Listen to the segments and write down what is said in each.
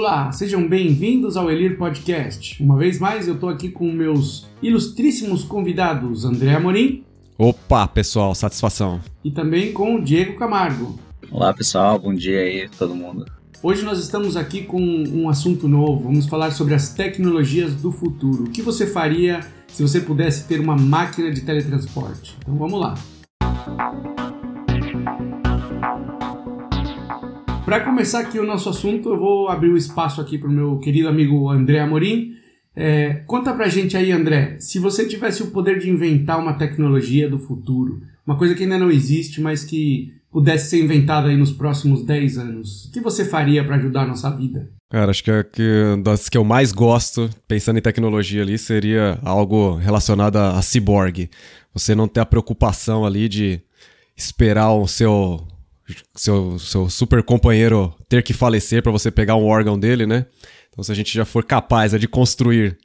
Olá, sejam bem-vindos ao Elir Podcast. Uma vez mais, eu estou aqui com meus ilustríssimos convidados, André Amorim. Opa, pessoal, satisfação. E também com o Diego Camargo. Olá, pessoal, bom dia aí, todo mundo. Hoje nós estamos aqui com um assunto novo. Vamos falar sobre as tecnologias do futuro. O que você faria se você pudesse ter uma máquina de teletransporte? Então vamos lá. Para começar aqui o nosso assunto, eu vou abrir o espaço aqui para o meu querido amigo André Amorim. É, conta pra gente aí, André, se você tivesse o poder de inventar uma tecnologia do futuro, uma coisa que ainda não existe, mas que pudesse ser inventada aí nos próximos 10 anos, o que você faria para ajudar a nossa vida? Cara, acho que, é que das que eu mais gosto, pensando em tecnologia ali, seria algo relacionado a, a cyborg. Você não ter a preocupação ali de esperar o seu seu, seu super companheiro ter que falecer para você pegar um órgão dele, né? Então, se a gente já for capaz de construir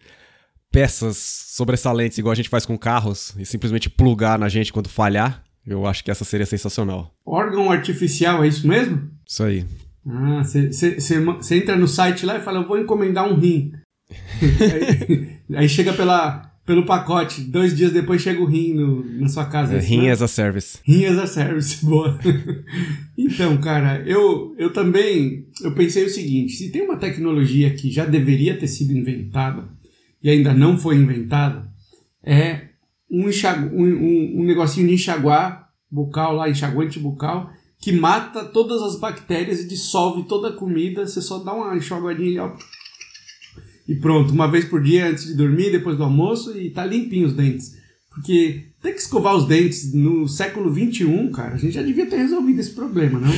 peças sobressalentes, igual a gente faz com carros, e simplesmente plugar na gente quando falhar, eu acho que essa seria sensacional. Órgão artificial, é isso mesmo? Isso aí. Ah, você entra no site lá e fala, eu vou encomendar um rim. aí, aí, chega pela, pelo pacote, dois dias depois chega o rim no, na sua casa. É, rim as a service. Rim as a service, boa. então, cara, eu, eu também eu pensei o seguinte, se tem uma tecnologia que já deveria ter sido inventada e ainda não foi inventada, é um, enxagu, um, um, um negocinho de enxaguar bucal lá, enxaguante bucal, que mata todas as bactérias e dissolve toda a comida. Você só dá uma enxaguadinha ó, e pronto, uma vez por dia antes de dormir, depois do almoço e tá limpinho os dentes. Porque ter que escovar os dentes no século XXI, cara, a gente já devia ter resolvido esse problema, não?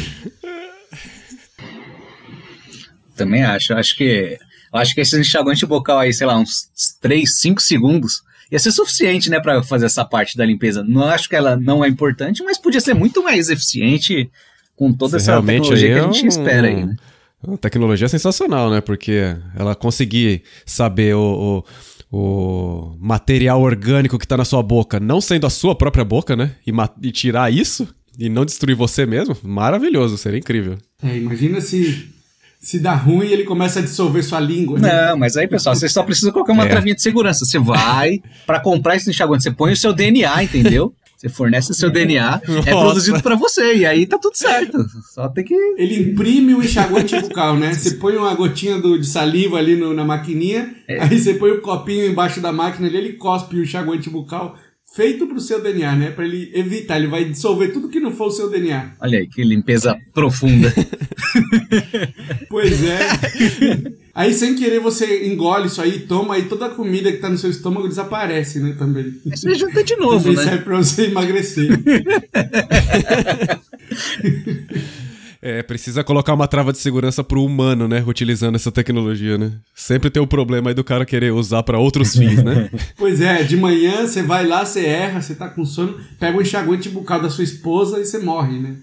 Também acho. Acho que acho que esse enxaguante bucal aí, sei lá, uns 3, 5 segundos, ia ser suficiente, né, para fazer essa parte da limpeza. Não acho que ela não é importante, mas podia ser muito mais eficiente com toda Você essa tecnologia que a gente é um... espera aí, né? Uma tecnologia sensacional, né? Porque ela conseguir saber o, o, o material orgânico que está na sua boca, não sendo a sua própria boca, né? E, e, tirar isso e não destruir você mesmo, maravilhoso, seria incrível. É, imagina se se dá ruim, ele começa a dissolver sua língua. Né? Não, mas aí, pessoal, você só precisa colocar uma é. travinha de segurança. Você vai para comprar esse enxaguante, você põe o seu DNA, entendeu? Você fornece o seu DNA, é Nossa. é produzido para você, e aí tá tudo certo. Só tem que. Ele imprime o enxaguante bucal, né? Você põe uma gotinha do, de saliva ali no, na maquininha, é. aí você põe o copinho embaixo da máquina ali, ele cospe o enxaguante bucal feito pro seu DNA, né? Para ele evitar, ele vai dissolver tudo que não for o seu DNA. Olha aí, que limpeza profunda. pois é. Aí sem querer você engole isso aí, toma aí toda a comida que tá no seu estômago desaparece, né, também. Você junta de novo, também né? serve pra você emagrecer. É, precisa colocar uma trava de segurança pro humano, né? Utilizando essa tecnologia, né? Sempre tem o problema aí do cara querer usar para outros fins, né? pois é, de manhã você vai lá, você erra, você tá com sono, pega o enxaguante bucal da sua esposa e você morre, né?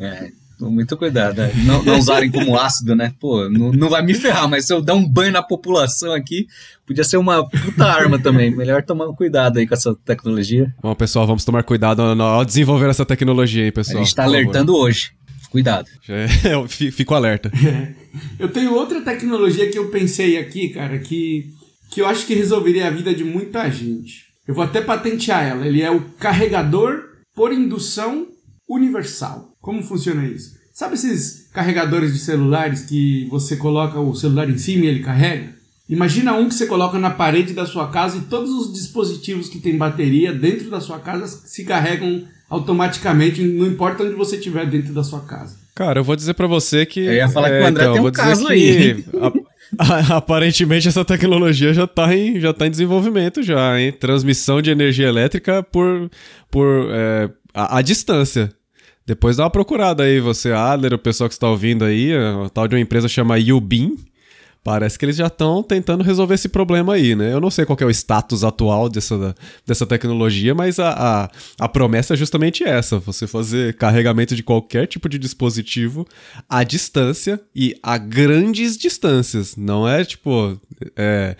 É. Muito cuidado, né? não, não, usarem como ácido, né? Pô, não, não vai me ferrar, mas se eu dar um banho na população aqui, podia ser uma puta arma também. Melhor tomar cuidado aí com essa tecnologia. Bom, pessoal, vamos tomar cuidado ao desenvolver essa tecnologia aí, pessoal. A gente tá alertando favor. hoje. Cuidado. É, eu fico alerta. É. Eu tenho outra tecnologia que eu pensei aqui, cara, que, que eu acho que resolveria a vida de muita gente. Eu vou até patentear ela. Ele é o carregador por indução universal. Como funciona isso? Sabe esses carregadores de celulares que você coloca o celular em cima e ele carrega? Imagina um que você coloca na parede da sua casa e todos os dispositivos que têm bateria dentro da sua casa se carregam automaticamente, não importa onde você estiver dentro da sua casa. Cara, eu vou dizer para você que. Eu ia falar é, que o André então, tem um caso aí. A, aparentemente essa tecnologia já está em, já tá em desenvolvimento já, hein? Transmissão de energia elétrica por, por é, a, a, distância. Depois dá uma procurada aí, você, Adler, o pessoal que está ouvindo aí, a tal de uma empresa chama Ubin, Parece que eles já estão tentando resolver esse problema aí, né? Eu não sei qual é o status atual dessa, dessa tecnologia, mas a, a, a, promessa é justamente essa: você fazer carregamento de qualquer tipo de dispositivo à distância e a grandes distâncias. Não é tipo. É,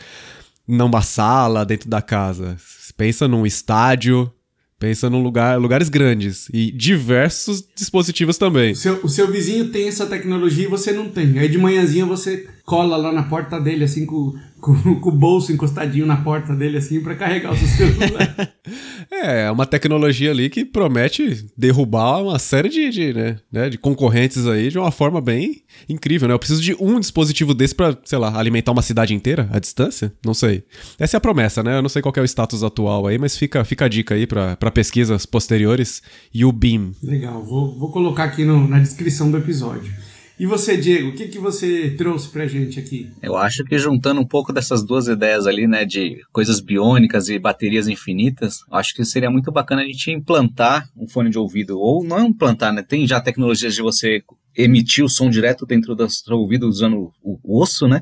numa sala dentro da casa. Pensa num estádio, Pensa num lugar, lugares grandes e diversos dispositivos também. O seu, o seu vizinho tem essa tecnologia e você não tem. Aí de manhãzinha você cola lá na porta dele, assim, com, com, com o bolso encostadinho na porta dele, assim, para carregar o seu celular. é, é uma tecnologia ali que promete derrubar uma série de, de, né, né, de concorrentes aí de uma forma bem incrível, né? Eu preciso de um dispositivo desse pra, sei lá, alimentar uma cidade inteira à distância? Não sei. Essa é a promessa, né? Eu não sei qual é o status atual aí, mas fica, fica a dica aí para pesquisas posteriores e o BIM. Legal, vou, vou colocar aqui no, na descrição do episódio. E você, Diego, o que, que você trouxe pra gente aqui? Eu acho que juntando um pouco dessas duas ideias ali, né, de coisas biônicas e baterias infinitas, acho que seria muito bacana a gente implantar um fone de ouvido, ou não implantar, né, tem já tecnologias de você emitir o som direto dentro do seu ouvido usando o osso, né,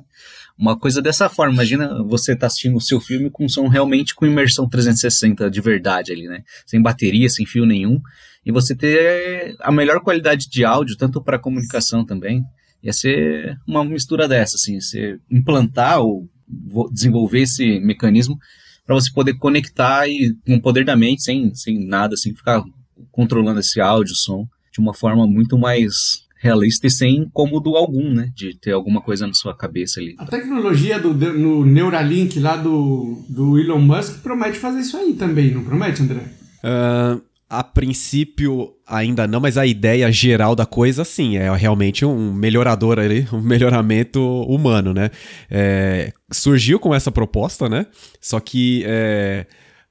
uma coisa dessa forma. Imagina você tá assistindo o seu filme com som realmente com imersão 360 de verdade ali, né? Sem bateria, sem fio nenhum e você ter a melhor qualidade de áudio, tanto para comunicação também. Ia ser uma mistura dessa, assim, você implantar ou desenvolver esse mecanismo para você poder conectar e com o poder da mente, sem, sem nada, assim, ficar controlando esse áudio, som, de uma forma muito mais realista e sem incômodo algum, né? De ter alguma coisa na sua cabeça ali. A tecnologia do no Neuralink lá do, do Elon Musk promete fazer isso aí também, não promete, André? Uh, a princípio ainda não, mas a ideia geral da coisa sim, é realmente um melhorador ali, um melhoramento humano, né? É, surgiu com essa proposta, né? Só que é,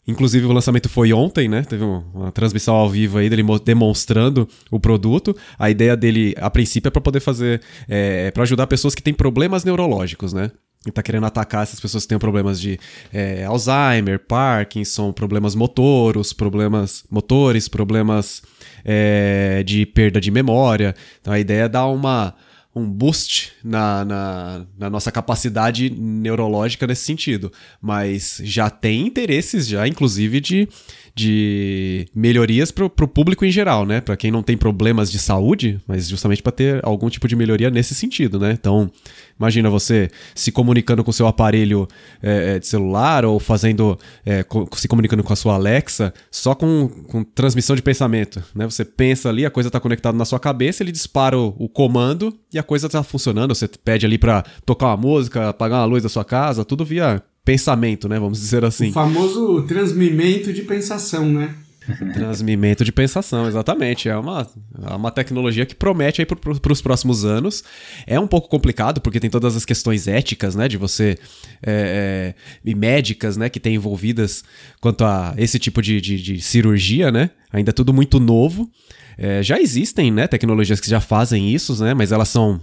Inclusive o lançamento foi ontem, né? Teve uma transmissão ao vivo aí dele demonstrando o produto. A ideia dele, a princípio, é para poder fazer, é, para ajudar pessoas que têm problemas neurológicos, né? E tá querendo atacar essas pessoas que têm problemas de é, Alzheimer, Parkinson, problemas motoros, problemas motores, problemas é, de perda de memória. Então a ideia é dar uma, um boost na, na, na, nossa capacidade neurológica nesse sentido. Mas já tem interesses, já, inclusive, de, de melhorias para o público em geral, né? Para quem não tem problemas de saúde, mas justamente para ter algum tipo de melhoria nesse sentido, né? Então, Imagina você se comunicando com seu aparelho é, é, de celular ou fazendo é, co se comunicando com a sua Alexa só com, com transmissão de pensamento. Né? Você pensa ali, a coisa está conectada na sua cabeça, ele dispara o, o comando e a coisa está funcionando. Você pede ali para tocar uma música, apagar uma luz da sua casa, tudo via pensamento, né? Vamos dizer assim. O famoso transmimento de pensação, né? Transmimento de pensação, exatamente. É uma, é uma tecnologia que promete aí para os próximos anos. É um pouco complicado, porque tem todas as questões éticas, né? De você. É, é, e médicas, né? Que tem envolvidas quanto a esse tipo de, de, de cirurgia, né? Ainda é tudo muito novo. É, já existem, né? Tecnologias que já fazem isso, né? Mas elas são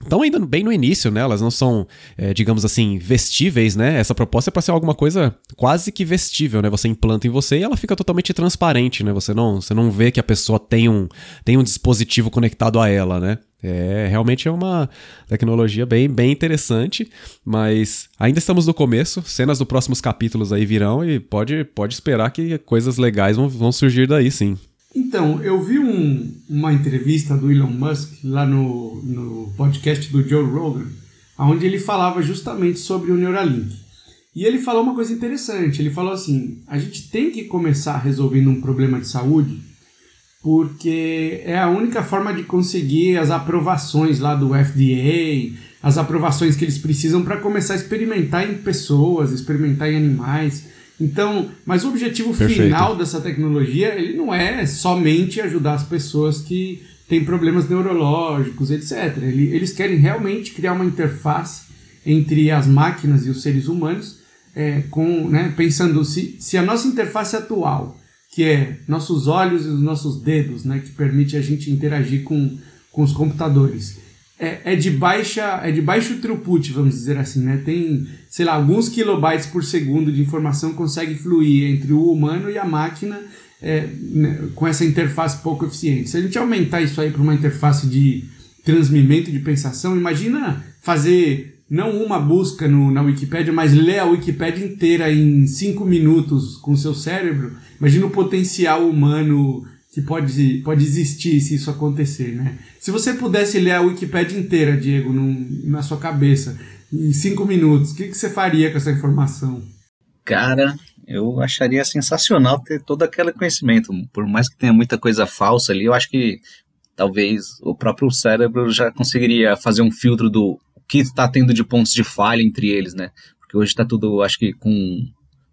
estão ainda bem no início, né? Elas não são, é, digamos assim, vestíveis, né? Essa proposta é para ser alguma coisa quase que vestível, né? Você implanta em você e ela fica totalmente transparente, né? Você não, você não vê que a pessoa tem um, tem um dispositivo conectado a ela, né? É, realmente é uma tecnologia bem, bem interessante, mas ainda estamos no começo, cenas dos próximos capítulos aí virão e pode, pode esperar que coisas legais vão, vão surgir daí sim. Então, eu vi um, uma entrevista do Elon Musk lá no, no podcast do Joe Rogan, onde ele falava justamente sobre o Neuralink. E ele falou uma coisa interessante. Ele falou assim: a gente tem que começar resolvendo um problema de saúde, porque é a única forma de conseguir as aprovações lá do FDA, as aprovações que eles precisam para começar a experimentar em pessoas, experimentar em animais. Então, mas o objetivo Perfeito. final dessa tecnologia, ele não é somente ajudar as pessoas que têm problemas neurológicos, etc. Eles querem realmente criar uma interface entre as máquinas e os seres humanos, é, com, né, pensando se, se a nossa interface atual, que é nossos olhos e os nossos dedos, né, que permite a gente interagir com, com os computadores, é, é, de baixa é de baixo throughput, vamos dizer assim, né? Tem, sei lá, alguns kilobytes por segundo de informação consegue fluir entre o humano e a máquina é, né, com essa interface pouco eficiente. Se a gente aumentar isso aí para uma interface de transmimento de pensação, imagina fazer não uma busca no, na Wikipédia, mas ler a Wikipédia inteira em cinco minutos com seu cérebro. Imagina o potencial humano pode, pode existir se isso acontecer, né? Se você pudesse ler a Wikipédia inteira, Diego, num, na sua cabeça, em cinco minutos, o que, que você faria com essa informação? Cara, Eu acharia sensacional ter todo aquele conhecimento. Por mais que tenha muita coisa falsa ali, eu acho que talvez o próprio cérebro já conseguiria fazer um filtro do que está tendo de pontos de falha entre eles, né? Porque hoje está tudo, acho que com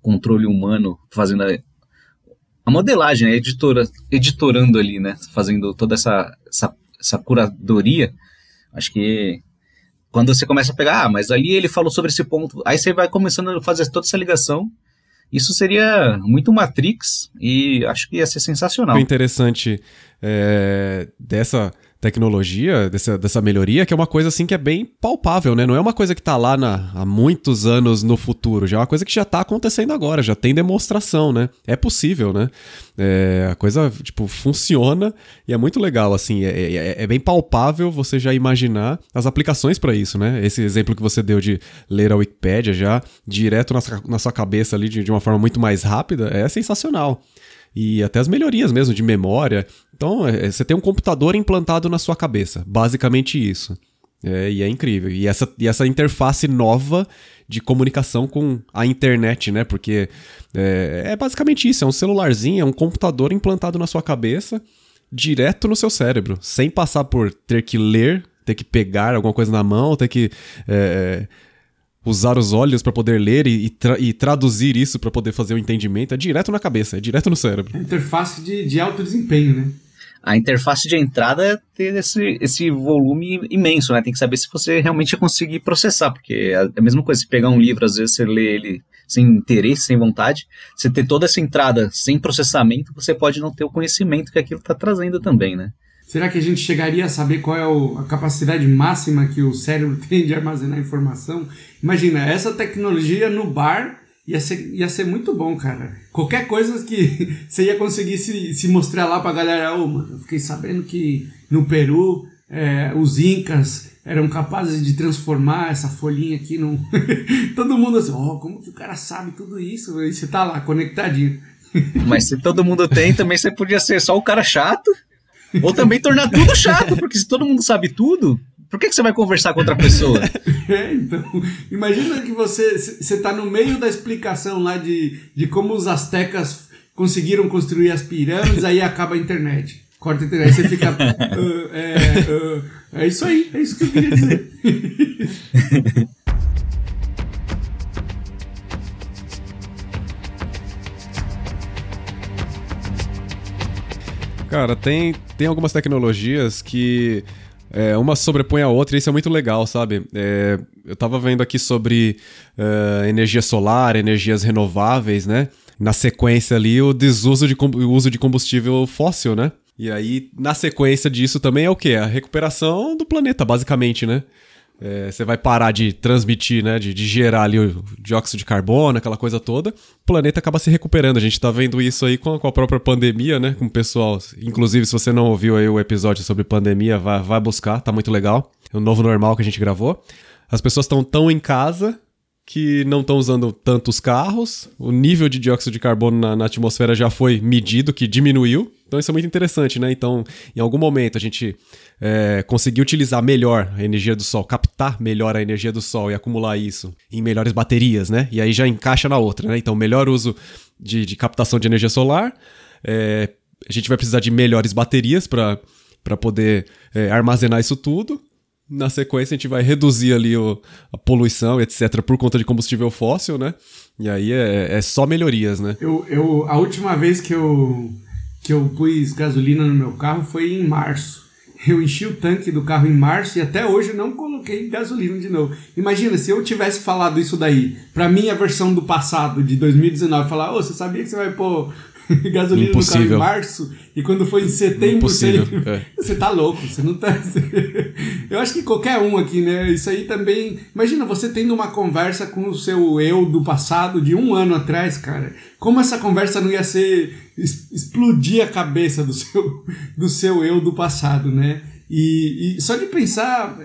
controle humano fazendo a, modelagem, a editora, editorando ali, né? Fazendo toda essa, essa, essa curadoria. Acho que quando você começa a pegar, ah, mas ali ele falou sobre esse ponto, aí você vai começando a fazer toda essa ligação. Isso seria muito Matrix e acho que ia ser sensacional. O interessante é, dessa tecnologia, dessa, dessa melhoria, que é uma coisa assim que é bem palpável, né? Não é uma coisa que está lá na, há muitos anos no futuro, já é uma coisa que já está acontecendo agora, já tem demonstração, né? É possível, né? É, a coisa, tipo, funciona e é muito legal, assim, é, é, é bem palpável você já imaginar as aplicações para isso, né? Esse exemplo que você deu de ler a Wikipédia já direto na, na sua cabeça ali de, de uma forma muito mais rápida é sensacional e até as melhorias mesmo de memória. Então, é, você tem um computador implantado na sua cabeça, basicamente isso. É, e é incrível. E essa, e essa interface nova de comunicação com a internet, né? Porque é, é basicamente isso: é um celularzinho, é um computador implantado na sua cabeça, direto no seu cérebro, sem passar por ter que ler, ter que pegar alguma coisa na mão, ter que. É, usar os olhos para poder ler e, tra e, traduzir isso para poder fazer o entendimento é direto na cabeça, é direto no cérebro. É interface de, de alto desempenho, né? A interface de entrada é ter esse, esse volume imenso, né? Tem que saber se você realmente conseguir processar, porque é a mesma coisa, se pegar um livro, às vezes você lê ele sem interesse, sem vontade, você ter toda essa entrada sem processamento, você pode não ter o conhecimento que aquilo está trazendo também, né? Será que a gente chegaria a saber qual é a capacidade máxima que o cérebro tem de armazenar informação? Imagina, essa tecnologia no bar ia ser, ia ser muito bom, cara. Qualquer coisa que você ia conseguir se, se mostrar lá pra galera, oh, mano, eu fiquei sabendo que no Peru é, os incas eram capazes de transformar essa folhinha aqui num. todo mundo assim, ó, oh, como que o cara sabe tudo isso? E você tá lá, conectadinho. Mas se todo mundo tem, também você podia ser só o cara chato. Ou também tornar tudo chato, porque se todo mundo sabe tudo, por que, que você vai conversar com outra pessoa? é, então, imagina que você você está no meio da explicação lá de, de como os astecas conseguiram construir as pirâmides, aí acaba a internet. Corta a internet, você fica. Uh, é, uh, é isso aí, é isso que eu queria dizer. Cara, tem, tem algumas tecnologias que é, uma sobrepõe a outra e isso é muito legal, sabe? É, eu tava vendo aqui sobre uh, energia solar, energias renováveis, né? Na sequência ali, o desuso de o uso de combustível fóssil, né? E aí, na sequência disso também é o quê? A recuperação do planeta, basicamente, né? É, você vai parar de transmitir, né, de, de, gerar ali o dióxido de carbono, aquela coisa toda, o planeta acaba se recuperando. A gente tá vendo isso aí com, com a própria pandemia, né, com o pessoal. Inclusive, se você não ouviu aí o episódio sobre pandemia, vai, vai buscar, tá muito legal. É o novo normal que a gente gravou. As pessoas estão tão em casa que não estão usando tantos carros, o nível de dióxido de carbono na, na, atmosfera já foi medido, que diminuiu. Então isso é muito interessante, né? Então, em algum momento a gente é, conseguir utilizar melhor a energia do sol, captar melhor a energia do sol e acumular isso em melhores baterias, né? E aí já encaixa na outra, né? Então, melhor uso de, de captação de energia solar. É, a gente vai precisar de melhores baterias para poder é, armazenar isso tudo. Na sequência, a gente vai reduzir ali o, a poluição, etc., por conta de combustível fóssil, né? E aí é, é só melhorias, né? Eu, eu, a última vez que eu, que eu pus gasolina no meu carro foi em março. Eu enchi o tanque do carro em março e até hoje não coloquei gasolina de novo. Imagina se eu tivesse falado isso daí pra minha versão do passado, de 2019, falar, ô, oh, você sabia que você vai pôr gasolina Impossível. no carro em março e quando foi em setembro você, é. você tá louco, você não tá. eu acho que qualquer um aqui, né? Isso aí também. Imagina você tendo uma conversa com o seu eu do passado de um ano atrás, cara. Como essa conversa não ia ser explodir a cabeça do seu, do seu eu do passado, né? E, e só de pensar,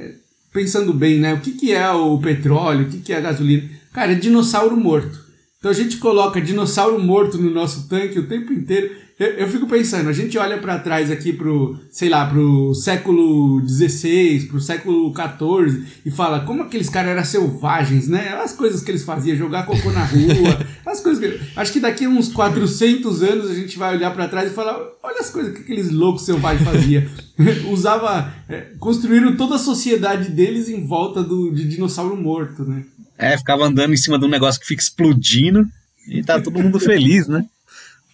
pensando bem, né? O que, que é o petróleo, o que, que é a gasolina? Cara, é dinossauro morto. Então a gente coloca dinossauro morto no nosso tanque o tempo inteiro. Eu, eu fico pensando, a gente olha para trás aqui pro, sei lá, pro século XVI, pro século XIV e fala como aqueles caras eram selvagens, né? As coisas que eles faziam, jogar cocô na rua, as coisas que... Acho que daqui a uns 400 anos a gente vai olhar para trás e falar, olha as coisas que aqueles loucos selvagens faziam. Usava, é, construíram toda a sociedade deles em volta do, de dinossauro morto, né? É, ficava andando em cima de um negócio que fica explodindo e tá todo mundo feliz, né?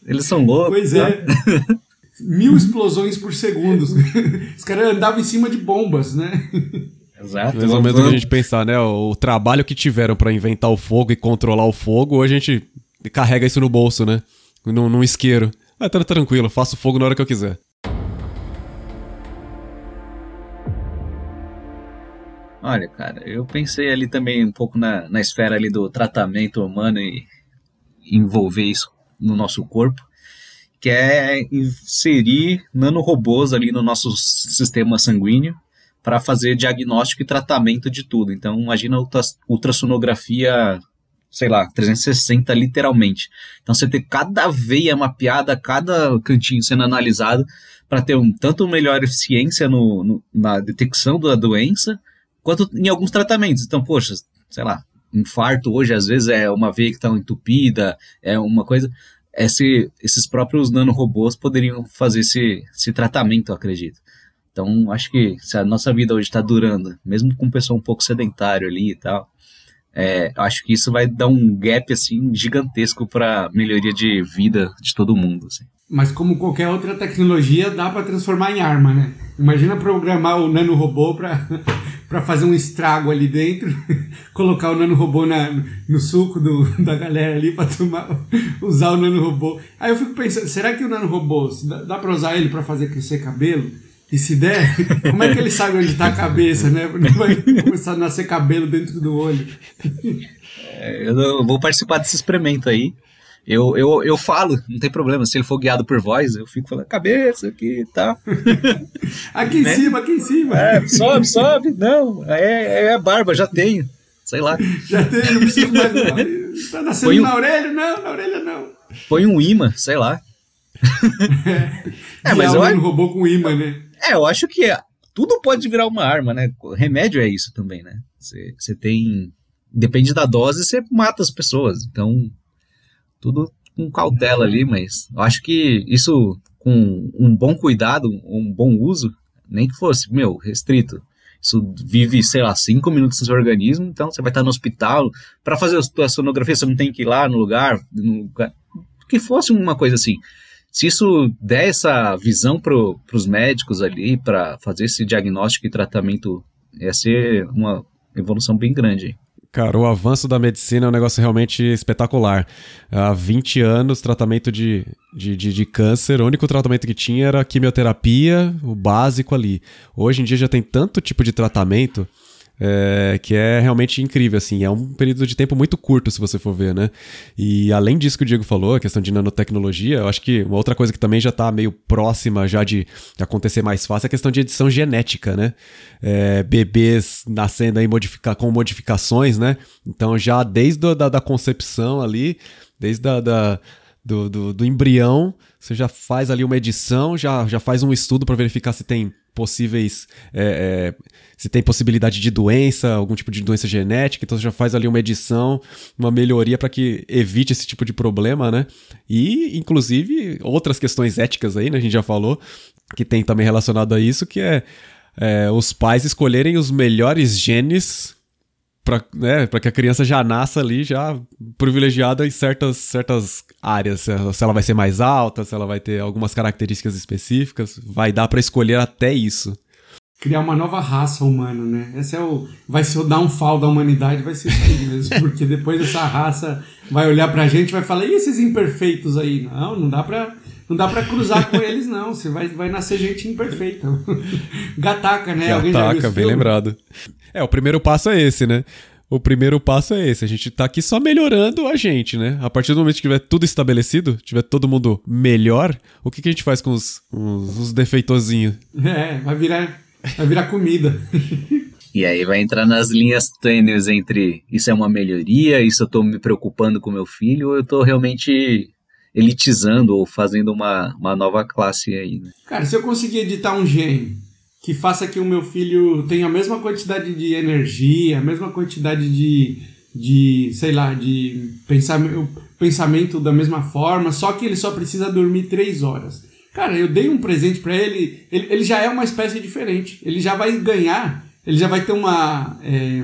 Eles são loucos. Pois é. Mil explosões por segundo. Os caras andavam em cima de bombas, né? Exato. Mais ou menos o que a gente pensar, né? O trabalho que tiveram para inventar o fogo e controlar o fogo, hoje a gente carrega isso no bolso, né? Num, num isqueiro. Ah, tá tranquilo, faço fogo na hora que eu quiser. Olha, cara, eu pensei ali também um pouco na, na esfera ali do tratamento humano e envolver isso no nosso corpo, que é inserir nanorobôs ali no nosso sistema sanguíneo para fazer diagnóstico e tratamento de tudo. Então, imagina ultrassonografia, sei lá, 360 literalmente. Então, você ter cada veia mapeada, cada cantinho sendo analisado para ter um, tanto melhor eficiência no, no, na detecção da doença, quanto em alguns tratamentos. Então, poxa, sei lá, infarto hoje às vezes é uma veia que está entupida, é uma coisa. Esse, esses próprios nanorobôs poderiam fazer esse, esse tratamento, acredito. Então, acho que se a nossa vida hoje está durando, mesmo com um pessoa um pouco sedentário ali e tal, é, acho que isso vai dar um gap assim gigantesco para melhoria de vida de todo mundo. Assim. Mas como qualquer outra tecnologia, dá para transformar em arma, né? Imagina programar o nanorobô para para fazer um estrago ali dentro, colocar o nanorobô na, no suco do, da galera ali para tomar, usar o nanorobô. Aí eu fico pensando, será que o nanorobô, dá, dá para usar ele para fazer crescer cabelo? E se der, como é que ele sabe onde está a cabeça, né? Não vai começar a nascer cabelo dentro do olho. É, eu vou participar desse experimento aí. Eu, eu, eu falo, não tem problema. Se ele for guiado por voz, eu fico falando, cabeça aqui e tá. tal. aqui né? em cima, aqui em cima. É, sobe, sobe. Não, é, é barba, já tenho. Sei lá. Já tenho, não preciso mais. Não. Tá nascendo um... na orelha? Não, na orelha não. Põe um imã, sei lá. é, é mas eu um robô com imã, né? É, eu acho que é, tudo pode virar uma arma, né? Remédio é isso também, né? Você tem. Depende da dose, você mata as pessoas. Então, tudo com cautela ali, mas eu acho que isso com um bom cuidado, um bom uso, nem que fosse, meu, restrito. Isso vive, sei lá, cinco minutos no seu organismo, então você vai estar no hospital. Para fazer a sua sonografia, você não tem que ir lá no lugar, no lugar. Que fosse uma coisa assim. Se isso der essa visão para os médicos ali, para fazer esse diagnóstico e tratamento, ia ser uma evolução bem grande. Cara, o avanço da medicina é um negócio realmente espetacular. Há 20 anos, tratamento de, de, de, de, câncer, o único tratamento que tinha era quimioterapia, o básico ali. Hoje em dia já tem tanto tipo de tratamento é, que é realmente incrível, assim, é um período de tempo muito curto, se você for ver, né? E além disso que o Diego falou, a questão de nanotecnologia, eu acho que uma outra coisa que também já está meio próxima já de, acontecer mais fácil é a questão de edição genética, né? É, bebês nascendo aí modifica com modificações, né? Então já desde a da, da concepção ali, desde a, da, do, do, do embrião, você já faz ali uma edição, já, já faz um estudo para verificar se tem possíveis. É, é, se tem possibilidade de doença, algum tipo de doença genética, então você já faz ali uma edição, uma melhoria para que evite esse tipo de problema, né? E, inclusive, outras questões éticas aí, né? A gente já falou, que tem também relacionado a isso, que é, é os pais escolherem os melhores genes para né, que a criança já nasça ali já privilegiada em certas, certas áreas. Se ela vai ser mais alta, se ela vai ter algumas características específicas, vai dar para escolher até isso. Criar uma nova raça humana, né? Esse é o. Vai ser o downfall da humanidade, vai ser isso mesmo. porque depois essa raça vai olhar pra gente e vai falar, e esses imperfeitos aí? Não, não dá pra. Não dá pra cruzar com eles, não. Você vai, vai nascer gente imperfeita. Gataca, né? Gataca, bem lembrado. É, o primeiro passo é esse, né? O primeiro passo é esse. A gente tá aqui só melhorando a gente, né? A partir do momento que tiver tudo estabelecido, tiver todo mundo melhor, o que, que a gente faz com os, os, os defeitozinhos? É, vai virar, vai virar comida. E aí vai entrar nas linhas tênues entre isso é uma melhoria, isso eu tô me preocupando com meu filho, ou eu tô realmente elitizando ou fazendo uma, uma nova classe aí. Né? Cara, se eu conseguir editar um gene que faça que o meu filho tenha a mesma quantidade de energia, a mesma quantidade de, de sei lá, de pensamento, pensamento da mesma forma, só que ele só precisa dormir três horas. Cara, eu dei um presente para ele, ele, ele já é uma espécie diferente. Ele já vai ganhar, ele já vai ter uma, é,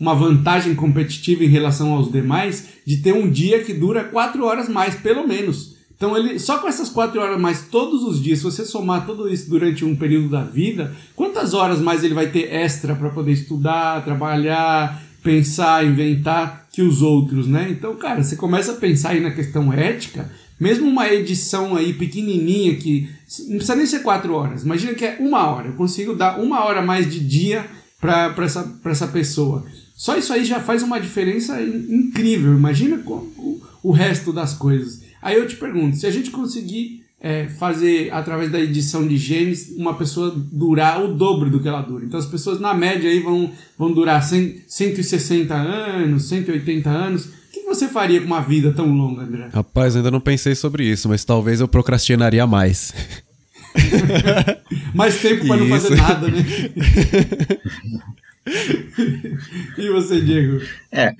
uma vantagem competitiva em relação aos demais de ter um dia que dura quatro horas mais, pelo menos. Então ele só com essas quatro horas mais todos os dias, se você somar tudo isso durante um período da vida, quantas horas mais ele vai ter extra para poder estudar, trabalhar, pensar, inventar que os outros, né? Então, cara, você começa a pensar aí na questão ética, mesmo uma edição aí pequenininha que não precisa nem ser quatro horas, imagina que é uma hora, eu consigo dar uma hora mais de dia para essa, essa pessoa. Só isso aí já faz uma diferença incrível. Imagina o, o resto das coisas. Aí eu te pergunto, se a gente conseguir é, fazer, através da edição de genes, uma pessoa durar o dobro do que ela dura. Então as pessoas, na média, aí vão, vão durar 100, 160 anos, 180 anos. O que você faria com uma vida tão longa, André? Rapaz, ainda não pensei sobre isso, mas talvez eu procrastinaria mais. mais tempo para não fazer nada, né? e você, Diego? É.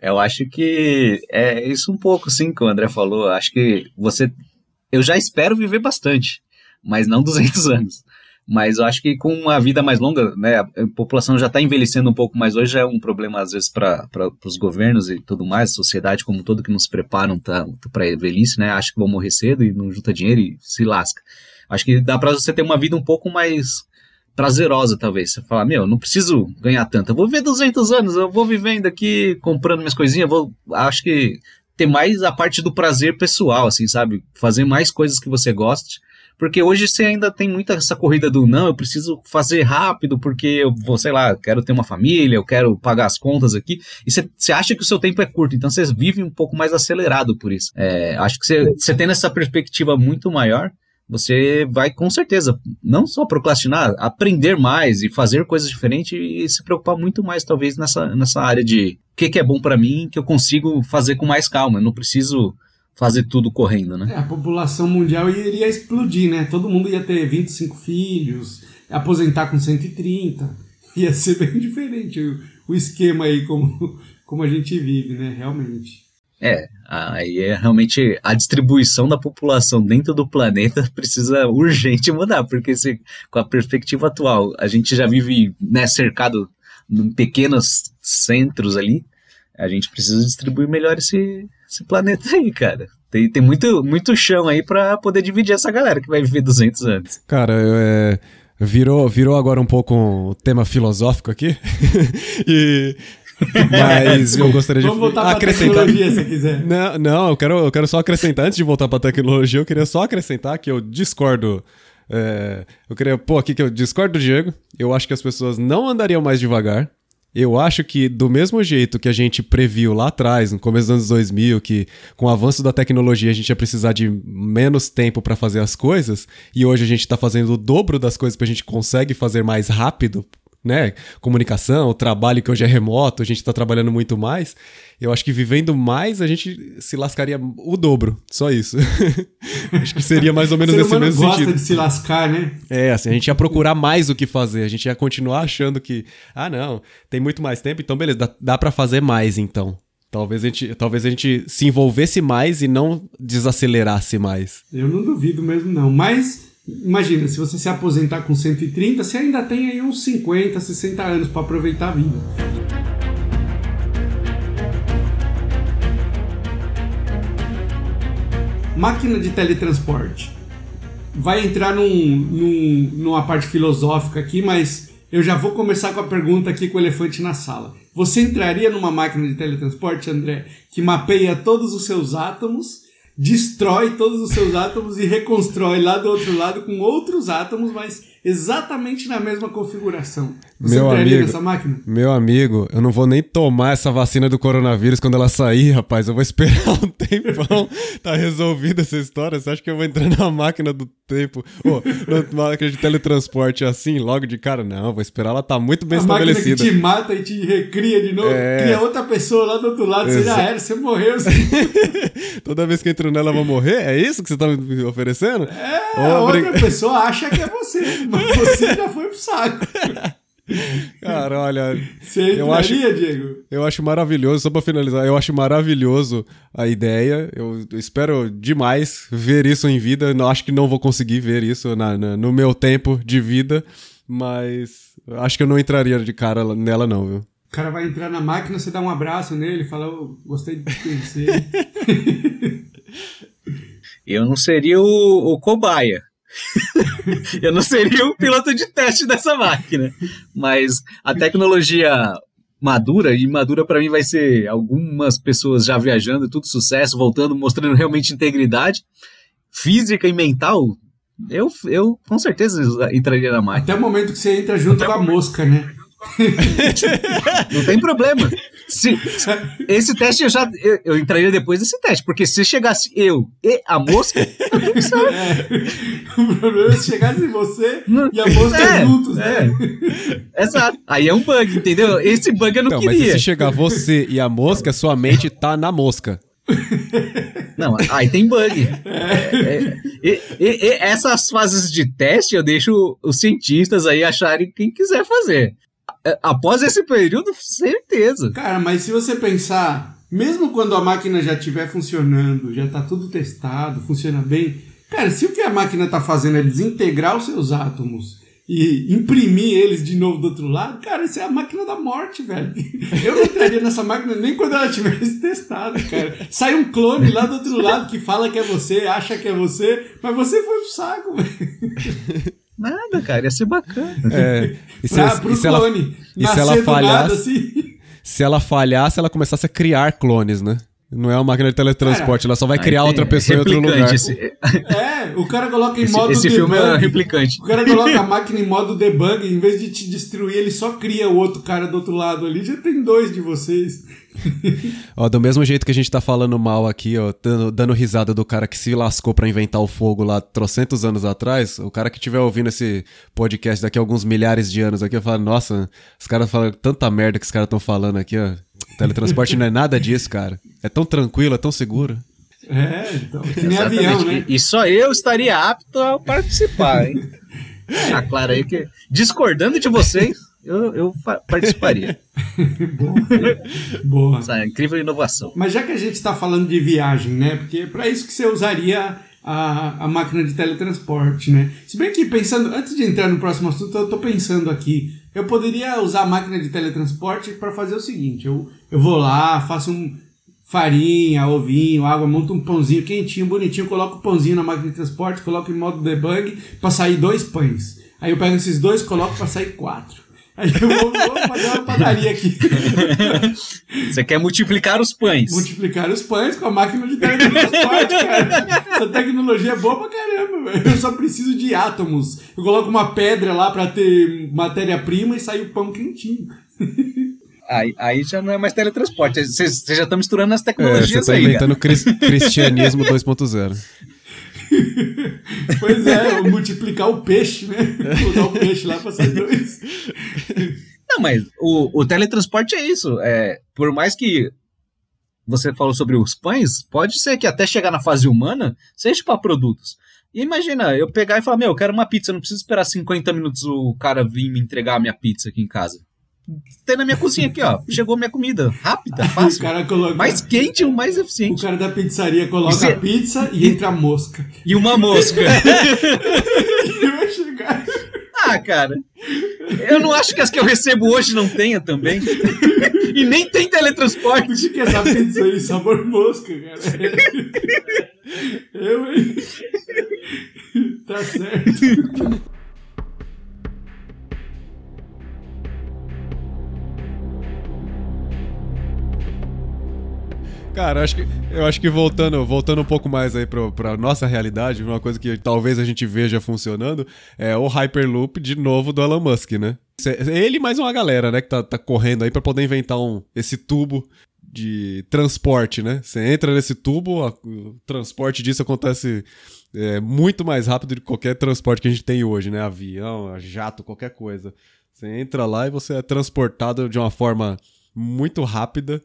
Eu acho que é isso um pouco, sim, que o André falou. Acho que você. Eu já espero viver bastante, mas não 200 anos. Mas eu acho que com uma vida mais longa, né, a população já está envelhecendo um pouco mais hoje, é um problema às vezes para os governos e tudo mais, sociedade como um todo que não se preparam para a velhice, né, acho que vão morrer cedo e não junta dinheiro e se lasca. Acho que dá para você ter uma vida um pouco mais prazerosa, talvez. Você falar, meu, não preciso ganhar tanto. Eu vou viver 200 anos, eu vou vivendo aqui, comprando minhas coisinhas, vou. Acho que ter mais a parte do prazer pessoal, assim, sabe? Fazer mais coisas que você goste. Porque hoje você ainda tem muita essa corrida do não, eu preciso fazer rápido porque eu vou, sei lá, quero ter uma família, eu quero pagar as contas aqui. E você, acha que o seu tempo é curto, então você vive um pouco mais acelerado por isso. É, acho que você, tendo essa perspectiva muito maior, você vai com certeza não só procrastinar, aprender mais e fazer coisas diferentes e se preocupar muito mais talvez nessa, nessa área de o que, que é bom para mim que eu consigo fazer com mais calma, eu não preciso fazer tudo correndo, né? É, a população mundial iria explodir, né? Todo mundo ia ter 25 filhos, aposentar com 130, ia ser bem diferente o, o esquema aí como, como a gente vive, né? Realmente. É, aí é realmente a distribuição da população dentro do planeta precisa urgente mudar, porque se, com a perspectiva atual a gente já vive né, cercado em pequenos centros ali, a gente precisa distribuir melhor esse, esse planeta aí, cara. Tem, tem muito, muito chão aí para poder dividir essa galera que vai viver 200 anos. Cara, é, virou, virou agora um pouco um tema filosófico aqui. e mas eu gostaria de Vamos voltar acrescentar. Pra se quiser. Não, não eu, quero, eu quero só acrescentar, antes de voltar para tecnologia, eu queria só acrescentar que eu discordo. É, eu queria pôr aqui que eu discordo do Diego. Eu acho que as pessoas não andariam mais devagar. Eu acho que, do mesmo jeito que a gente previu lá atrás, no começo dos anos 2000, que com o avanço da tecnologia a gente ia precisar de menos tempo para fazer as coisas, e hoje a gente está fazendo o dobro das coisas que a gente consegue fazer mais rápido né, comunicação, o trabalho que hoje é remoto, a gente está trabalhando muito mais. Eu acho que vivendo mais a gente se lascaria o dobro, só isso. acho que seria mais ou menos nesse mesmo gosta sentido. de se lascar, né? É, assim, a gente ia procurar mais o que fazer, a gente ia continuar achando que, ah, não, tem muito mais tempo, então beleza, dá, dá para fazer mais então. Talvez a, gente, talvez a gente se envolvesse mais e não desacelerasse mais. Eu não duvido mesmo, não. Mas Imagina, se você se aposentar com 130, você ainda tem aí uns 50, 60 anos para aproveitar a vida. Máquina de teletransporte. Vai entrar num, num, numa parte filosófica aqui, mas eu já vou começar com a pergunta aqui com o elefante na sala. Você entraria numa máquina de teletransporte, André, que mapeia todos os seus átomos destrói todos os seus átomos e reconstrói lá do outro lado com outros átomos, mas exatamente na mesma configuração. Você Meu amigo, nessa máquina? Meu amigo, eu não vou nem tomar essa vacina do coronavírus quando ela sair, rapaz. Eu vou esperar um tempão. tá resolvida essa história. Você acha que eu vou entrar na máquina do tempo? Ô, na máquina de teletransporte assim, logo de cara? Não, vou esperar ela tá muito bem a máquina estabelecida. que te mata e te recria de novo, É. cria outra pessoa lá do outro lado, você já era, você morreu. Você... Toda vez que eu entro nela, eu vou morrer? É isso que você tá me oferecendo? É, a outra pessoa acha que é você, mas você já foi pro saco. Cara, olha, Você Eu acho- Diego? eu acho maravilhoso, só pra finalizar, eu acho maravilhoso a ideia. Eu, espero demais ver isso em vida. Não, acho que não vou conseguir ver isso na- na- no meu tempo de vida, mas acho que eu não entraria de cara nela, não, viu? O cara vai entrar na máquina, você dá um abraço nele, fala, "Ô, gostei de te conhecer. Eu não seria o, o cobaia. eu não seria o piloto de teste dessa máquina. Mas a tecnologia madura, e madura pra mim vai ser algumas pessoas já viajando, tudo sucesso, voltando, mostrando realmente integridade física e mental. Eu, eu com certeza entraria na máquina. Até o momento que você entra junto com a mosca, né? Não tem problema. Se, esse teste eu já. Eu, eu entraria depois desse teste, porque se chegasse eu e a mosca, É. O problema é se chegasse você Não- e a mosca É, juntos, né? exato. Aí é um bug, entendeu? Esse bug eu não Então, mas queria. se chegar você e a mosca, sua mente tá na mosca. Não, aí tem bug. É, e- e essas fases de teste eu deixo os cientistas aí acharem quem quiser fazer. É, Após esse período, certeza. Cara, mas se você pensar, mesmo quando a máquina já estiver funcionando, já tá tudo testado, funciona bem, cara, se o que a máquina tá fazendo é desintegrar os seus átomos e imprimir eles de novo do outro lado, cara, isso é a máquina da morte, velho. Eu não entraria nessa máquina nem quando ela tivesse testada, cara. Sai um clone lá do outro lado que fala que é você, acha que é você, mas você foi pro saco, velho. Nada, cara, ia ser bacana. É, e se, Pra, pro e se ela, clone. e se ela do nada, falhasse, assim. se ela falhasse, ela começasse a criar clones, né? Não é uma máquina de teletransporte, ela só vai criar Aí outra pessoa em outro lugar. Esse, É, o cara coloca em esse, modo esse filme é debug. replicante. O cara coloca a máquina em modo debug, em vez de te destruir, ele só cria o outro cara do outro lado ali. Já tem dois de vocês. Ó, do mesmo jeito que a gente tá falando mal aqui, ó, dando, dando risada do cara que se lascou pra inventar o fogo lá trocentos anos atrás, o cara que estiver ouvindo esse podcast daqui a alguns milhares de anos aqui, eu falo, nossa, os caras falam tanta merda que os caras estão falando aqui, ó. Teletransporte não é nada disso, cara. É tão tranquilo, é tão seguro. É, então. Que nem Exatamente. avião, né? E, só eu estaria apto a participar, hein? Deixar claro aí que, discordando de vocês, eu, eu participaria. Boa. Essa incrível inovação. Mas já que a gente está falando de viagem, né? Porque é para isso que você usaria a, a máquina de teletransporte, né? Se bem que pensando, antes de entrar no próximo assunto, eu tô pensando aqui. Eu poderia usar a máquina de teletransporte para fazer o seguinte: eu, eu vou lá, faço um farinha, ovinho, água, monto um pãozinho quentinho, bonitinho, coloco o pãozinho na máquina de transporte, coloco em modo debug para sair dois pães. Aí eu pego esses dois, coloco para sair quatro. Aí eu vou, vou fazer uma padaria aqui. Você quer multiplicar os pães. multiplicar os pães com a máquina de teletransporte, cara. Essa tecnologia é boa pra caramba, velho. Eu só preciso de átomos. Eu coloco uma pedra lá pra ter matéria-prima e sai o pão quentinho. Aí, aí já não é mais teletransporte. Vocês já estão misturando as É, você tecnologias tá aí. inventando cris- cristianismo 2.0. Pois é, multiplicar o peixe, né? Dar o peixe lá pra sair dois. Não, mas o, o teletransporte é isso. É, por mais que você falou sobre os pães, pode ser que até chegar na fase humana seja para produtos. E imagina, eu pegar e falar, meu, eu quero uma pizza, não preciso esperar 50 minutos o cara vir me entregar a minha pizza aqui em casa. Tem na minha cozinha aqui, ó. Chegou minha comida. Rápida, O fácil. cara coloca. Mais quente e o mais O eficiente. cara da pizzaria coloca é- a pizza e entra a mosca. E uma mosca. E vai chegar. ah, cara. Eu não acho que as que eu recebo hoje não tenha também. e nem tem teletransporte. O que essa pizza aí? Sabor mosca, cara. Eu, hein? Tá certo. Cara, acho que, eu acho que voltando, voltando um pouco mais aí pra, pra nossa realidade, uma coisa que talvez a gente veja funcionando é o Hyperloop de novo do Elon Musk, né? Ele mais uma galera, né, que tá, tá correndo aí para poder inventar um, esse tubo de transporte, né? Você entra nesse tubo, a, o transporte disso acontece é, muito mais rápido do que qualquer transporte que a gente tem hoje, né? Avião, jato, qualquer coisa. Você entra lá e você é transportado de uma forma muito rápida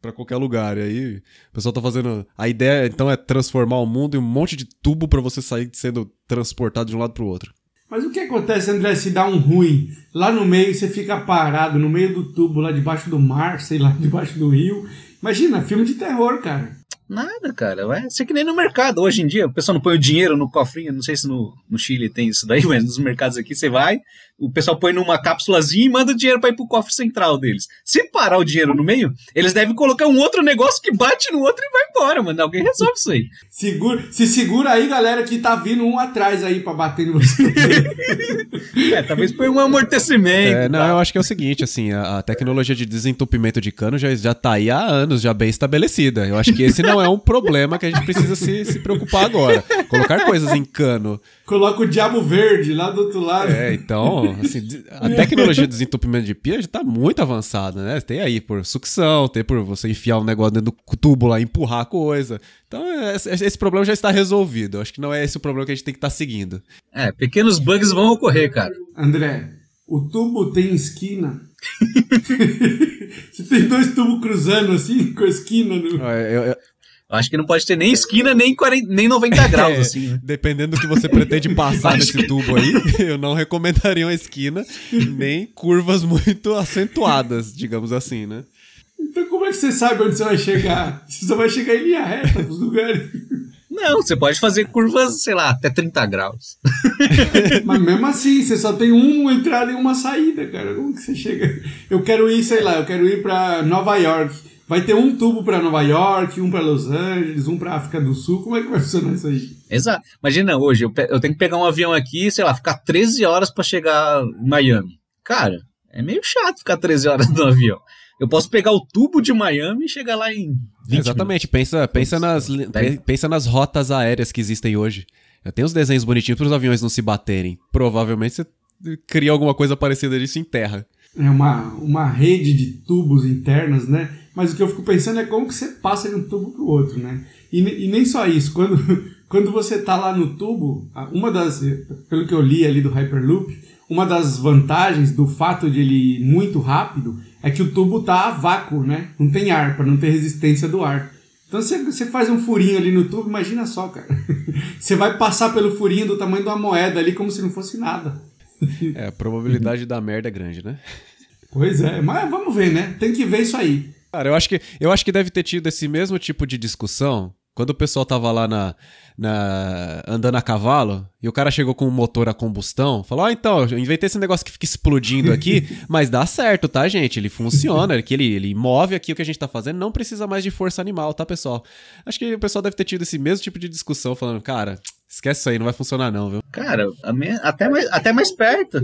para qualquer lugar. E aí o pessoal tá fazendo. A ideia então é transformar o mundo em um monte de tubo para você sair sendo transportado de um lado pro outro. Mas o que acontece, André, se dá um ruim? Lá no meio você fica parado, no meio do tubo, lá debaixo do mar, sei lá, debaixo do rio. Imagina, filme de terror, cara. Nada, cara. Vai ser que nem no mercado. Hoje em dia, o pessoal não põe o dinheiro no cofrinho. Não sei se no, no Chile tem isso daí, mas nos mercados aqui você vai, o pessoal põe numa cápsulazinha e manda o dinheiro para ir pro cofre central deles. Se parar o dinheiro no meio, eles devem colocar um outro negócio que bate no outro e vai embora, mano. Alguém resolve isso aí. Segura, se segura aí, galera, que tá vindo um atrás aí pra bater em você. é, talvez põe um amortecimento. É, não, eu acho que é o seguinte, assim, a, a, tecnologia de desentupimento de cano já, já tá aí há anos, já bem estabelecida. Eu acho que esse não é um problema que a gente precisa se, se preocupar agora. Colocar coisas em cano. Coloca o diabo verde lá do outro lado. É, então, assim, a tecnologia de desentupimento de pia já tá muito avançada, né? Tem aí por sucção, tem por você enfiar um negócio dentro do tubo lá e empurrar a coisa. Então, esse, esse problema já está resolvido. Acho que não é esse o problema que a gente tem que estar tá seguindo. É, pequenos bugs vão ocorrer, cara. André, o tubo tem esquina. Você tem dois tubos cruzando assim, com a esquina no. Eu, eu, Acho que não pode ter nem esquina, nem, 40, nem 90 graus, é, assim. Né? Dependendo do que você pretende passar nesse que... tubo aí, eu não recomendaria uma esquina, nem curvas muito acentuadas, digamos assim, né? Então como é que você sabe onde você vai chegar? Você só vai chegar em linha reta nos lugares. Não, você pode fazer curvas, sei lá, até 30 graus. Mas mesmo assim, você só tem uma entrada e uma saída, cara. Como que você chega? Eu quero ir, sei lá, eu quero ir para Nova York. Vai ter um tubo para Nova York, um para Los Angeles, um para África do Sul. Como é que vai funcionar isso aí? Exato. Imagina hoje, eu, eu tenho que pegar um avião aqui, sei lá, ficar 13 horas para chegar em Miami. Cara, é meio chato ficar 13 horas no avião. Eu posso pegar o tubo de Miami e chegar lá em 20 Exatamente, pensa, pensa, nas, pensa nas rotas aéreas que existem hoje. Eu tenho os desenhos bonitinhos para os aviões não se baterem. Provavelmente você cria alguma coisa parecida disso em terra. É uma, uma rede de tubos internas, né? Mas o que eu fico pensando é como que você passa de um tubo para o outro, né? E, e, nem só isso, quando, quando você tá lá no tubo, uma das, pelo que eu li ali do Hyperloop, uma das vantagens do fato de ele ir muito rápido é que o tubo tá a vácuo, né? Não tem ar, para não ter resistência do ar. Então você, você faz um furinho ali no tubo, imagina só, cara. Você vai passar pelo furinho do tamanho de uma moeda ali como se não fosse nada. É, a probabilidade da merda é grande, né? Pois é, mas vamos ver, né? Tem que ver isso aí. Cara, eu acho que, eu acho que deve ter tido esse mesmo tipo de discussão quando o pessoal tava lá na, na, andando a cavalo e o cara chegou com um motor a combustão, falou: Ah, então, eu inventei esse negócio que fica explodindo aqui, mas dá certo, tá, gente? Ele funciona, que ele, ele move aqui o que a gente tá fazendo, não precisa mais de força animal, tá, pessoal? Acho que o pessoal deve ter tido esse mesmo tipo de discussão, falando: Cara, esquece isso aí, não vai funcionar, não, viu? Cara, até mais, até mais perto.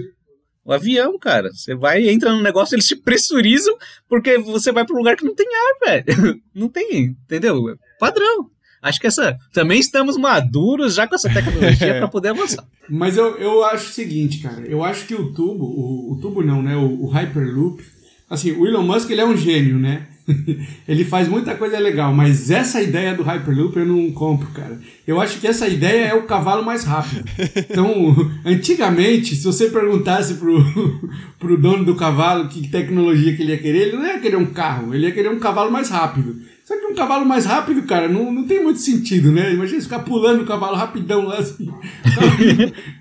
O avião, cara. Você vai, entra no negócio, eles te pressurizam porque você vai para um lugar que não tem ar, velho. Não tem, entendeu? Padrão. Acho que essa. Também estamos maduros já com essa tecnologia para poder avançar. Mas eu, eu acho o seguinte, cara. Eu acho que o tubo, o, o tubo não, né? O, o Hyperloop. Assim, o Elon Musk ele é um gênio, né? ele faz muita coisa legal, mas essa ideia do Hyperloop eu não compro, cara. Eu acho que essa ideia é o cavalo mais rápido. Então, antigamente, se você perguntasse pro, pro dono do cavalo que tecnologia que ele ia querer, ele não ia querer um carro, ele ia querer um cavalo mais rápido. Só que um cavalo mais rápido, cara, não, não tem muito sentido, né? Imagina ficar pulando o cavalo rapidão lá assim.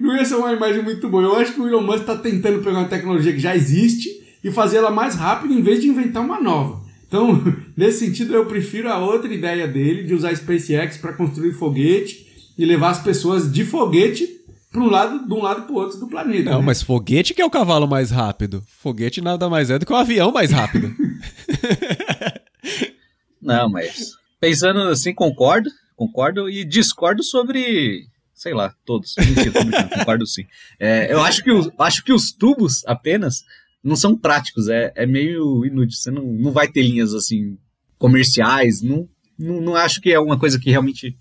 não ia ser uma imagem muito boa. Eu acho que o Elon Musk está tentando pegar uma tecnologia que já existe e fazer ela mais rápida em vez de inventar uma nova. Então, nesse sentido, eu prefiro a outra ideia dele de usar a SpaceX para construir foguete e levar as pessoas de foguete para um lado, de um lado para o outro do planeta. Não, né? mas foguete que é o cavalo mais rápido. Foguete nada mais é do que um avião mais rápido. Não, mas pensando assim, concordo, concordo e discordo sobre, sei lá, todos. Mentira, concordo sim. É, eu acho que, os, acho que os tubos apenas não são práticos, é, é meio inútil. Você não, não vai ter linhas assim comerciais. Não, não, não acho que é uma coisa que realmente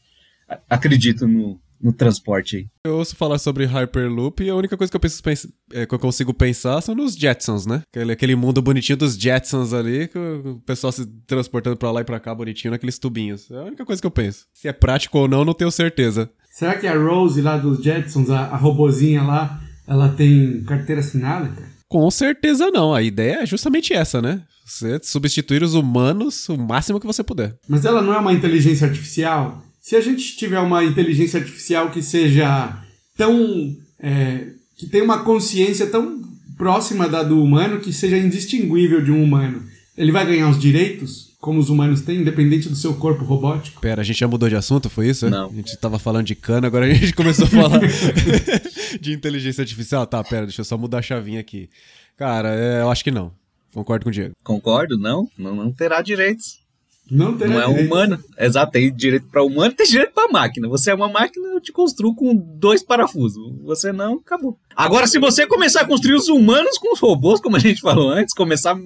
acredito no, no transporte aí. Eu ouço falar sobre Hyperloop e a única coisa que eu, penso, é, que eu consigo pensar são nos Jetsons, né? Aquele, aquele mundo bonitinho dos Jetsons ali, com o pessoal se transportando pra lá e pra cá bonitinho naqueles tubinhos. É a única coisa que eu penso. Se é prático ou não, não tenho certeza. Será que a Rose lá dos Jetsons, a, a robozinha lá, ela tem carteira assinada, cara? Com certeza não. A ideia é justamente essa, né? Você substituir os humanos o máximo que você puder. Mas ela não é uma inteligência artificial? Se a gente tiver uma inteligência artificial que seja tão. É, que tenha uma consciência tão próxima da do humano que seja indistinguível de um humano, ele vai ganhar os direitos? Como os humanos têm, independente do seu corpo robótico? Pera, a gente já mudou de assunto, foi isso? Não. A gente tava falando de cana, agora a gente começou a falar de inteligência artificial. Tá, pera, deixa eu só mudar a chavinha aqui. Cara, é, eu acho que não. Concordo com o Diego. Concordo, não. Não, não terá direitos. Não tem. Não é um humano. Exato, tem direito para humano, tem direito para máquina. Você é uma máquina, eu te construo com dois parafusos. Você não, acabou. Agora, se você começar a construir os humanos com os robôs, como a gente falou antes, começar.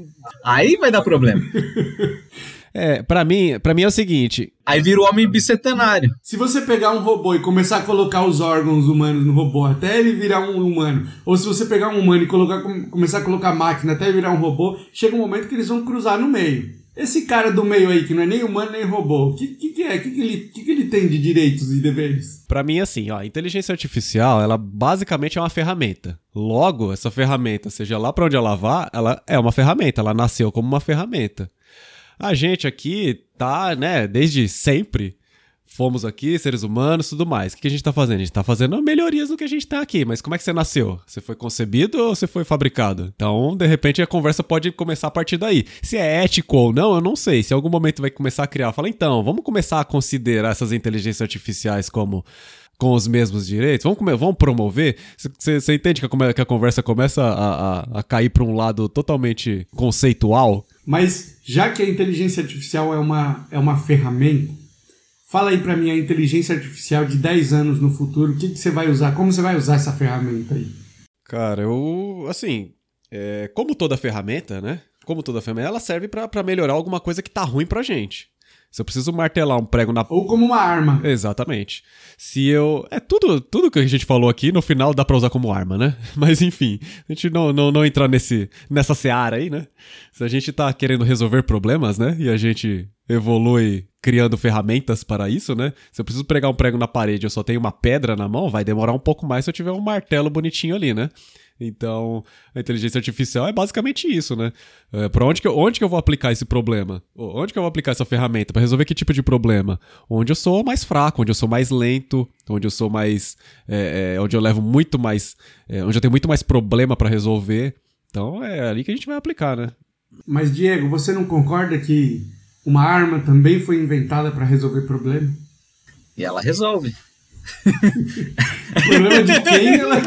Aí vai dar problema. É, para mim, para mim é o seguinte. Aí vira o homem bicentenário. Se você pegar um robô e começar a colocar os órgãos humanos no robô até ele virar um humano, ou se você pegar um humano e colocar, começar a colocar máquina até ele virar um robô, chega um momento que eles vão cruzar no meio. Esse cara do meio aí, que não é nem humano nem robô, o que, que, que, é? O que, que, ele, que, que ele tem de direitos e deveres? Para mim, assim, ó, a inteligência artificial, ela basicamente é uma ferramenta. Logo, essa ferramenta, seja lá para onde ela vá, ela é uma ferramenta, ela nasceu como uma ferramenta. A gente aqui tá, né, desde sempre fomos aqui, seres humanos, tudo mais. O que a gente tá fazendo? A gente tá fazendo melhorias do que a gente tá aqui. Mas como é que você nasceu? Você foi concebido ou você foi fabricado? Então, de repente, a conversa pode começar a partir daí. Se é ético ou não, eu não sei. Se em algum momento vai começar a criar, fala, então, vamos começar a considerar essas inteligências artificiais como com os mesmos direitos? Vamos, comer, vamos promover? Você entende que a, que a, conversa começa a, a, a cair para um lado totalmente conceitual? Mas já que a inteligência artificial é uma, é uma ferramenta, Fala aí para mim a inteligência artificial de 10 anos no futuro, o que, que você vai usar? Como você vai usar essa ferramenta aí? Cara, eu. Assim, é, como toda ferramenta, né? Como toda ferramenta, ela serve para melhorar alguma coisa que tá ruim pra gente. Se eu preciso martelar um prego na. Ou como uma arma. Exatamente. Se eu. É tudo, tudo que a gente falou aqui, no final dá pra usar como arma, né? Mas enfim, a gente não, não, não entrar nesse, nessa seara aí, né? Se a gente tá querendo resolver problemas, né? E a gente evolui criando ferramentas para isso, né? Se eu preciso pregar um prego na parede eu só tenho uma pedra na mão, vai demorar um pouco mais se eu tiver um martelo bonitinho ali, né? Então, a inteligência artificial é basicamente isso, né? É, para onde que, eu, onde que eu vou aplicar esse problema? Onde que eu vou aplicar essa ferramenta para resolver que tipo de problema? Onde eu sou mais fraco, onde eu sou mais lento, onde eu sou mais, é, é, onde eu levo muito mais, é, onde eu tenho muito mais problema para resolver. Então, é ali que a gente vai aplicar, né? Mas Diego, você não concorda que uma arma também foi inventada para resolver problema? E ela resolve. o problema de quem ela.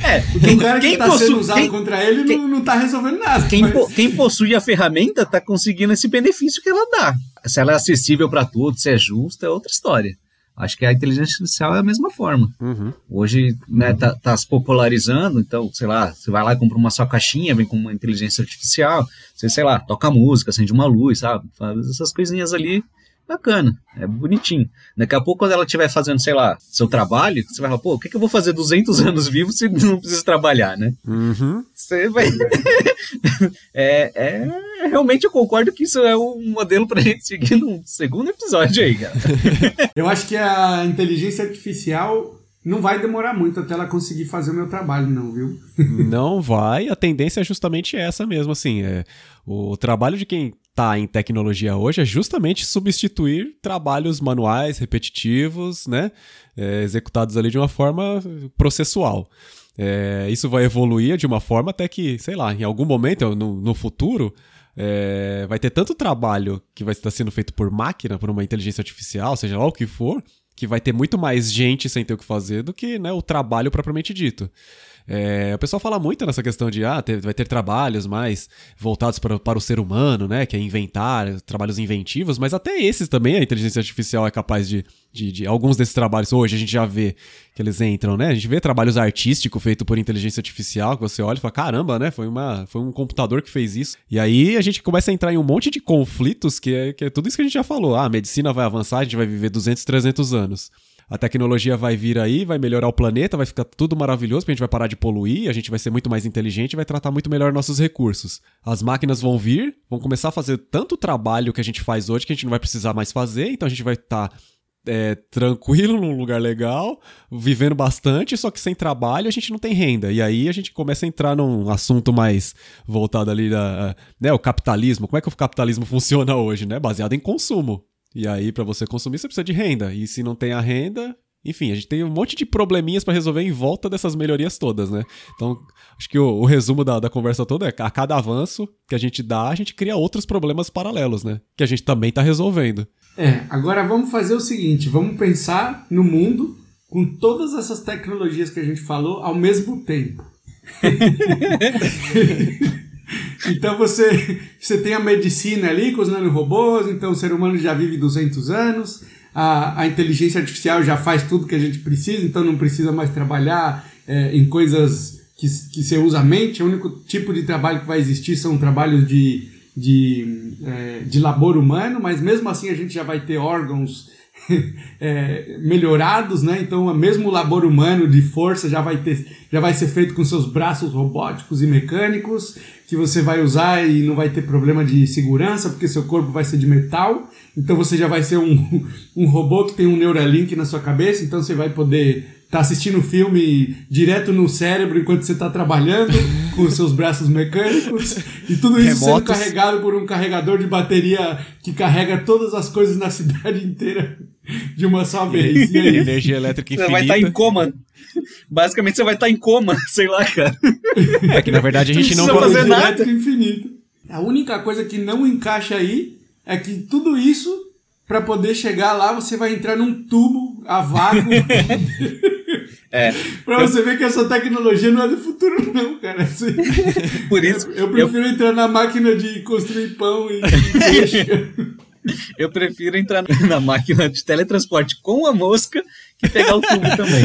É, quem, o cara que está sendo usado quem, contra ele quem, não, está resolvendo nada. Quem, mas... quem possui a ferramenta está conseguindo esse benefício que ela dá. Se ela é acessível para todos, se é justa, é outra história. Acho que a inteligência artificial é a mesma forma. Uhum. Hoje, né, tá, tá, se popularizando, então, sei lá, você vai lá e compra uma sua caixinha, vem com uma inteligência artificial, você, sei lá, toca música, acende uma luz, sabe? Faz essas coisinhas ali bacana, é bonitinho. Daqui a pouco, quando ela estiver fazendo, sei lá, seu trabalho, você vai falar, pô, o que, que eu vou fazer 200 anos vivo se não preciso trabalhar, né? Uhum. Você vai. é, é, realmente eu concordo que isso é um modelo pra gente seguir num segundo episódio aí, cara. eu acho que a inteligência artificial não vai demorar muito até ela conseguir fazer o meu trabalho, não, viu? não vai. A tendência é justamente essa mesmo, assim. É, o trabalho de quem está em tecnologia hoje é justamente substituir trabalhos manuais, repetitivos, né? É, executados ali de uma forma processual. É, isso vai evoluir de uma forma até que, sei lá, em algum momento, no, no futuro, é, vai ter tanto trabalho que vai estar sendo feito por máquina, por uma inteligência artificial, seja lá o que for, que vai ter muito mais gente sem ter o que fazer do que né, o trabalho propriamente dito. É, o pessoal fala muito nessa questão de ah, ter, vai ter trabalhos mais voltados para, para o ser humano, né? Que é inventar, trabalhos inventivos, mas até esses também a inteligência artificial é capaz de, de, de, alguns desses trabalhos hoje a gente já vê que eles entram, né? A gente vê trabalhos artísticos feitos por inteligência artificial, que você olha e fala, caramba, né? Foi, uma, foi um computador que fez isso. E aí a gente começa a entrar em um monte de conflitos, que é, que é tudo isso que a gente já falou. Ah, a medicina vai avançar, a gente vai viver 200, 300 anos a tecnologia vai vir aí, vai melhorar o planeta, vai ficar tudo maravilhoso, porque a gente vai parar de poluir, a gente vai ser muito mais inteligente, vai tratar muito melhor nossos recursos. As máquinas vão vir, vão começar a fazer tanto trabalho que a gente faz hoje que a gente não vai precisar mais fazer, então a gente vai estar tá é, tranquilo, num lugar legal, vivendo bastante, só que sem trabalho a gente não tem renda. E aí a gente começa a entrar num assunto mais voltado ali da, né, o capitalismo. Como é que o capitalismo funciona hoje, né? Baseado em consumo. E aí para você consumir você precisa de renda. E se não tem a renda, enfim, a gente tem um monte de probleminhas para resolver em volta dessas melhorias todas, né? Então, acho que o, o resumo da, da, conversa toda é que a cada avanço que a gente dá, a gente cria outros problemas paralelos, né? Que a gente também tá resolvendo. É, agora vamos fazer o seguinte: vamos pensar no mundo com todas essas tecnologias que a gente falou ao mesmo tempo. então você, você tem a medicina ali com os nanorobôs, então o ser humano já vive 200 anos, a, a inteligência artificial já faz tudo que a gente precisa, então não precisa mais trabalhar é, em coisas que, que você usa a mente, o único tipo de trabalho que vai existir são trabalhos de de, é, de labor humano, mas mesmo assim a gente já vai ter órgãos é, melhorados, né? Então, mesmo o labor humano de força já vai, ter, já vai ser feito com seus braços robóticos e mecânicos, que você vai usar e não vai ter problema de segurança, porque seu corpo vai ser de metal. Então, você já vai ser um, um robô que tem um Neuralink na sua cabeça, então você vai poder tá assistindo filme direto no cérebro enquanto você está trabalhando com os seus braços mecânicos e tudo isso Remotos. sendo carregado por um carregador de bateria que carrega todas as coisas na cidade inteira de uma só vez. E aí? Energia elétrica infinita. Você vai estar tá em coma. Basicamente você vai estar tá em coma, sei lá, cara. É que na verdade a gente não, pode fazer nada. Infinito. A única coisa que não encaixa aí é que tudo isso para poder chegar lá você vai entrar num tubo a vácuo. É. Pra você ver que essa tecnologia não é do futuro, não, cara. Assim, Por isso. Eu, eu prefiro eu... entrar na máquina de construir pão e. eu prefiro entrar na máquina de teletransporte com a mosca que pegar o tubo também.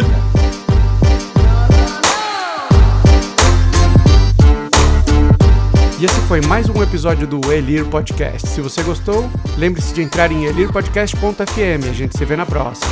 E esse foi mais um episódio do Elir Podcast. Se você gostou, lembre-se de entrar em elirpodcast.fm. A gente se vê na próxima.